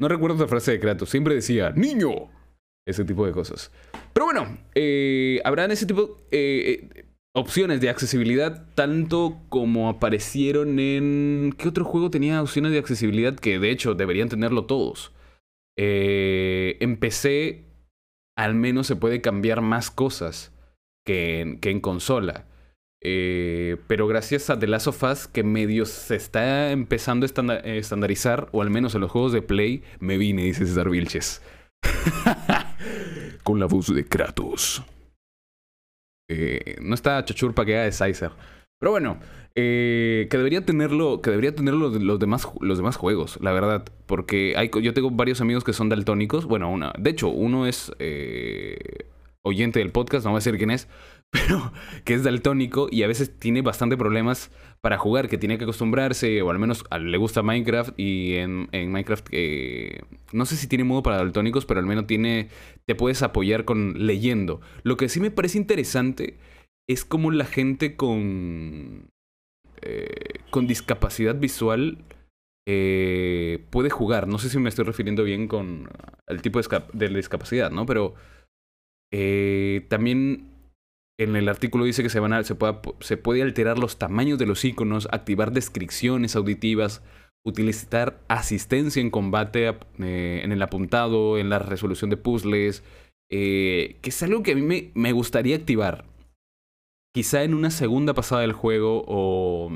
no recuerdo esa frase de Kratos. Siempre decía, niño. Ese tipo de cosas. Pero bueno, eh, habrán ese tipo de eh, opciones de accesibilidad tanto como aparecieron en... ¿Qué otro juego tenía opciones de accesibilidad que de hecho deberían tenerlo todos? Eh, en PC al menos se puede cambiar más cosas que en, que en consola. Eh, pero gracias a The Last of Us, que medio se está empezando a estandarizar, o al menos en los juegos de Play, me vine, dice César Vilches. Con la voz de Kratos. Eh, no está Chachurpa que de Sizer. Pero bueno, eh, que debería tenerlo, que debería tenerlo los, demás, los demás juegos, la verdad. Porque hay, yo tengo varios amigos que son daltónicos. Bueno, una, de hecho, uno es oyente del podcast, no voy a decir quién es, pero que es daltónico y a veces tiene bastante problemas para jugar, que tiene que acostumbrarse, o al menos le gusta Minecraft y en, Minecraft eh, no sé si tiene modo para daltónicos, pero al menos tiene, te puedes apoyar con leyendo. Lo que sí me parece interesante es como la gente con, eh, con discapacidad visual eh, puede jugar. No sé si me estoy refiriendo bien con el tipo de, de discapacidad, ¿no? Pero también en el artículo dice que se, van puede alterar los tamaños de los iconos, activar descripciones auditivas, utilizar asistencia en combate eh, en el apuntado, en la resolución de puzzles, eh, que es algo que a mí me, gustaría activar. Quizá en una segunda pasada del juego o,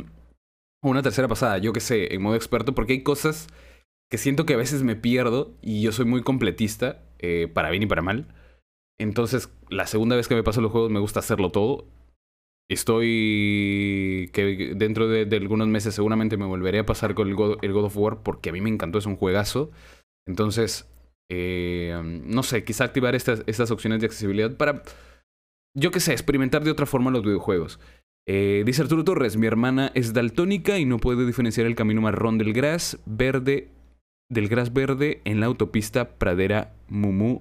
o una tercera pasada, yo que sé, en modo experto, porque hay cosas que siento que a veces me pierdo y yo soy muy completista, eh, para bien y para mal. Entonces, la segunda vez que me paso los juegos me gusta hacerlo todo. Estoy que dentro de, algunos meses seguramente me volveré a pasar con el God, of War porque a mí me encantó, es un juegazo. Entonces, eh, no sé, quizá activar estas, estas opciones de accesibilidad para, yo qué sé, experimentar de otra forma los videojuegos. Eh, dice Arturo Torres, mi hermana es daltónica y no puede diferenciar el camino marrón del gras verde, del gras verde en la autopista Pradera Mumu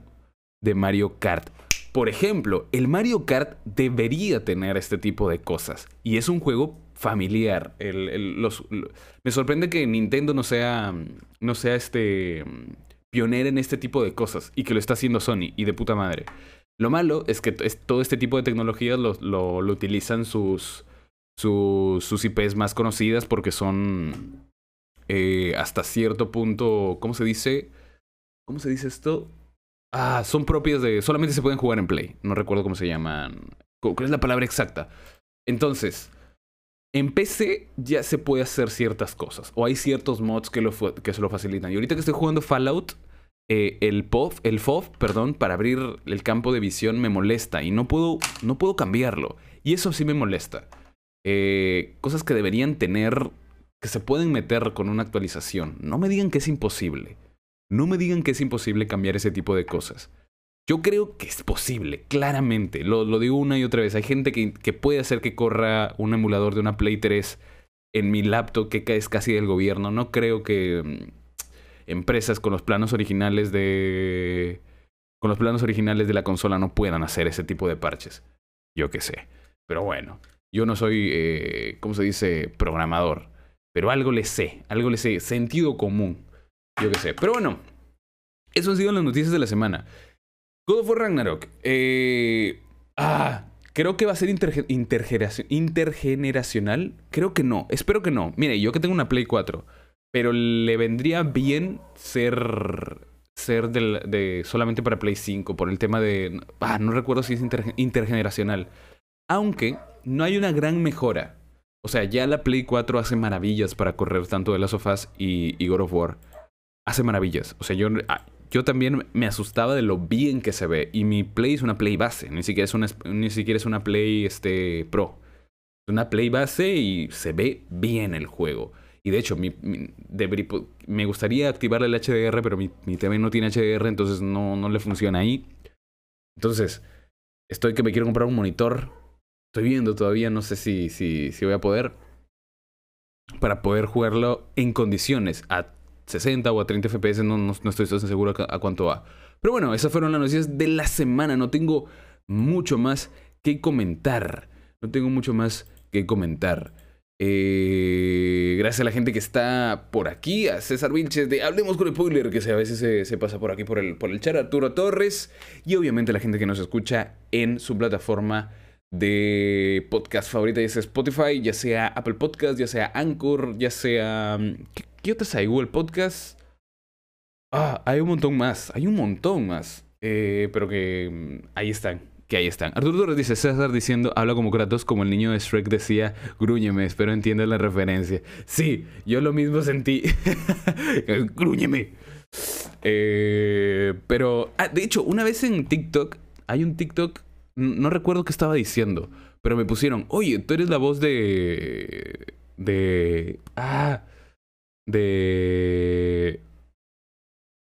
de Mario Kart. Por ejemplo, el Mario Kart debería tener este tipo de cosas. Y es un juego familiar. me sorprende que Nintendo no sea, no sea este pionero en este tipo de cosas y que lo está haciendo Sony y de puta madre. Lo malo es que todo este tipo de tecnologías lo, utilizan sus, sus, IPs más conocidas porque son eh, hasta cierto punto, ¿cómo se dice? ¿Cómo se dice esto? Ah, son propias de. Solamente se pueden jugar en Play. No recuerdo cómo se llaman. ¿Cuál es la palabra exacta? Entonces, en PC ya se puede hacer ciertas cosas. O hay ciertos mods que, lo, que se lo facilitan. Y ahorita que estoy jugando Fallout, eh, el POV, el FOV, perdón, para abrir el campo de visión me molesta. Y no puedo, no puedo cambiarlo. Y eso sí me molesta. Eh, cosas que deberían tener. que se pueden meter con una actualización. No me digan que es imposible. No me digan que es imposible cambiar ese tipo de cosas. Yo creo que es posible, claramente. Lo, digo una y otra vez. Hay gente que, puede hacer que corra un emulador de una Play 3 en mi laptop que es casi del gobierno. No creo que mm, empresas con los planos originales de. con los planos originales de la consola no puedan hacer ese tipo de parches. Yo qué sé. Pero bueno. Yo no soy, eh, ¿cómo se dice? Programador. Pero algo le sé. Algo le sé. Sentido común. Yo qué sé. Pero bueno, eso han sido las noticias de la semana. God of War Ragnarok. Eh, ah, creo que va a ser intergeneracional. Creo que no. Espero que no. Mire, yo que tengo una Play 4. Pero le vendría bien ser. Ser de, solamente para Play 5. Por el tema de. Ah, no recuerdo si es intergeneracional. Aunque no hay una gran mejora. O sea, ya la Play 4 hace maravillas para correr tanto de Last of Us y, y God of War. Hace maravillas. O sea, yo, ah, yo también me asustaba de lo bien que se ve. Y mi Play es una Play base, ni siquiera es una, ni siquiera es una Play este, Pro. Es una Play base y se ve bien el juego. Y de hecho, mi, me gustaría activar el HDR, pero mi, mi, TV no tiene HDR, entonces no, no le funciona ahí. Entonces, estoy que me quiero comprar un monitor. Estoy viendo todavía, no sé si, si, si voy a poder. Para poder jugarlo en condiciones, a 60 o a 30 FPS, no, no, no estoy seguro a, cuánto va. Pero bueno, esas fueron las noticias de la semana. No tengo mucho más que comentar. No tengo mucho más que comentar. Eh, gracias a la gente que está por aquí, a César Vilches de Hablemos con Spoiler, que a veces se, pasa por aquí por el, por el chat, Arturo Torres, y obviamente la gente que nos escucha en su plataforma de podcast favorita, ya sea Spotify, ya sea Apple Podcast, ya sea Anchor, ya sea... Mm, ¿Qué, qué otras hay? Google Podcast. Ah, hay un montón más, hay un montón más, eh, pero que mm, ahí están que ahí están. Arturo Torres dice, César diciendo, habla como Kratos, como el niño de Shrek decía, grúñeme, espero entiendas la referencia. Sí, yo lo mismo sentí. grúñeme. Eh, pero, ah, de hecho, una vez en TikTok, hay un TikTok, no recuerdo qué estaba diciendo, pero me pusieron, oye, tú eres la voz de... De... Ah... De...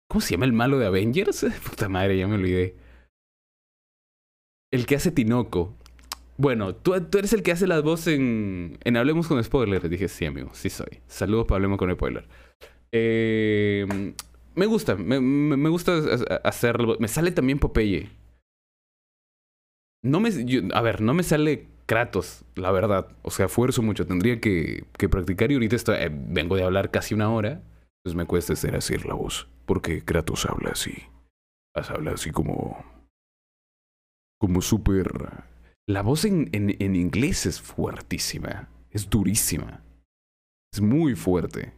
¿Cómo se llama el malo de Avengers? Puta madre, ya me olvidé. El que hace Tinoco. Bueno, tú, eres el que hace las voces en, en Hablemos con Spoiler. Dije, sí, amigo, sí soy. Saludos para Hablemos con Spoiler. Eh, me gusta, me, me, gusta hacerlo. Me sale también Popeye. No me, a ver, no me sale Kratos, la verdad. O sea, esfuerzo mucho. Tendría que, que practicar y ahorita estoy, eh, vengo de hablar casi una hora. Pues me cuesta hacer así la voz. Porque Kratos habla así. Habla así como como súper... La voz en, en, inglés es fuertísima, es durísima, es muy fuerte.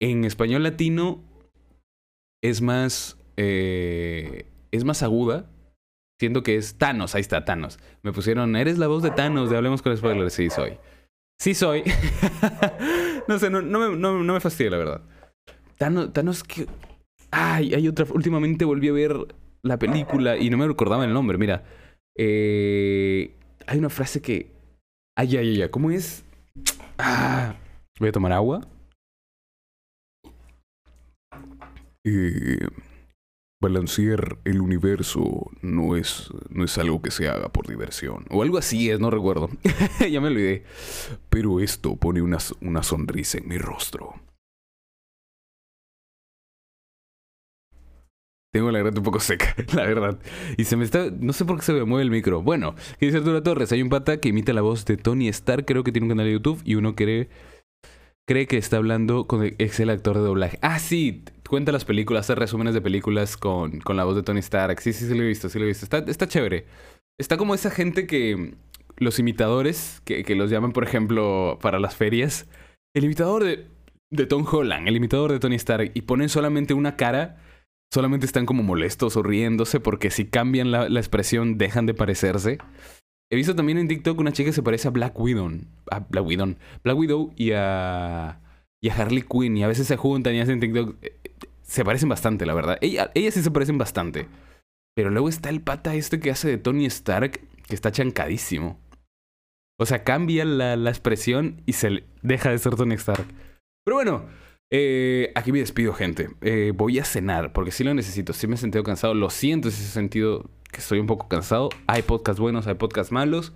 En español latino es más... Eh, es más aguda, siento que es Thanos, ahí está, Thanos. Me pusieron, eres la voz de Thanos, de Hablemos con Spoilers. Sí, soy. Sí, soy. no sé, no, no, me, no, me fastidia, la verdad. Thanos, Thanos que... Ay, hay otra... Últimamente volví a ver la película y no me recordaba el nombre, mira. Eh, hay una frase que... Ay, ay, ay, ¿cómo es? Ah, voy a tomar agua. Eh, balancear el universo no es, no es algo que se haga por diversión. O algo así es, no recuerdo. ya me olvidé. Pero esto pone una, una sonrisa en mi rostro. Tengo la garganta un poco seca, la verdad. Y se me está. No sé por qué se me mueve el micro. Bueno, ¿qué dice Arturo Torres? Hay un pata que imita la voz de Tony Stark, creo que tiene un canal de YouTube, y uno cree. Cree que está hablando con el, ex el actor de doblaje. Ah, sí, cuenta las películas, hace resúmenes de películas con, con la voz de Tony Stark. Sí, sí, sí lo he visto, sí lo he visto. Está, está chévere. Está como esa gente que. Los imitadores, que, que los llaman, por ejemplo, para las ferias. El imitador de, de Tom Holland, el imitador de Tony Stark, y ponen solamente una cara solamente están como molestos o riéndose porque si cambian la, expresión dejan de parecerse. He visto también en TikTok una chica que se parece a Black Widow. A Black Widow. Black Widow y a, y a Harley Quinn. Y a veces se juntan y hacen TikTok. Eh, se parecen bastante, la verdad. Ella, ellas sí se parecen bastante. Pero luego está el pata este que hace de Tony Stark, que está chancadísimo. O sea, cambia la, la expresión y se deja de ser Tony Stark. Pero bueno, eh, aquí me despido, gente. Eh, voy a cenar, porque sí lo necesito. Sí me he sentido cansado. Lo siento si he sentido que estoy un poco cansado. Hay podcasts buenos, hay podcasts malos.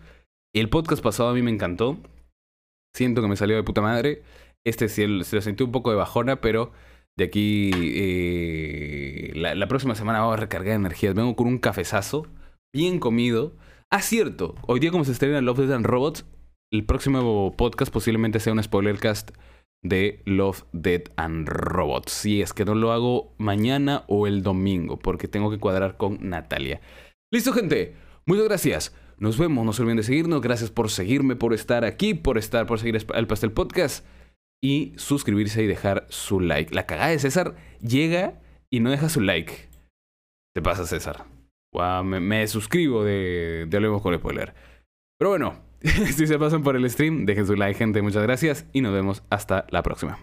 El podcast pasado a mí me encantó. Siento que me salió de puta madre. Este sí se lo sentí un poco de bajona, pero de aquí eh, la, próxima semana vamos a recargar energías. Vengo con un cafezazo, bien comido. Ah, cierto. Hoy día como se estrena Love, Death and Robots, el próximo podcast posiblemente sea un spoilercast de Love, Dead and Robots. Si es que no lo hago mañana o el domingo, porque tengo que cuadrar con Natalia. Listo, gente. Muchas gracias. Nos vemos. No se olviden de seguirnos. Gracias por seguirme, por estar aquí, por estar, por seguir el Pastel Podcast. Y suscribirse y dejar su like. La cagada de César llega y no deja su like. Te pasa, César. me, suscribo de, de Hablemos con Spoiler. Pero bueno, si se pasan por el stream, dejen su like, gente. Muchas gracias y nos vemos hasta la próxima.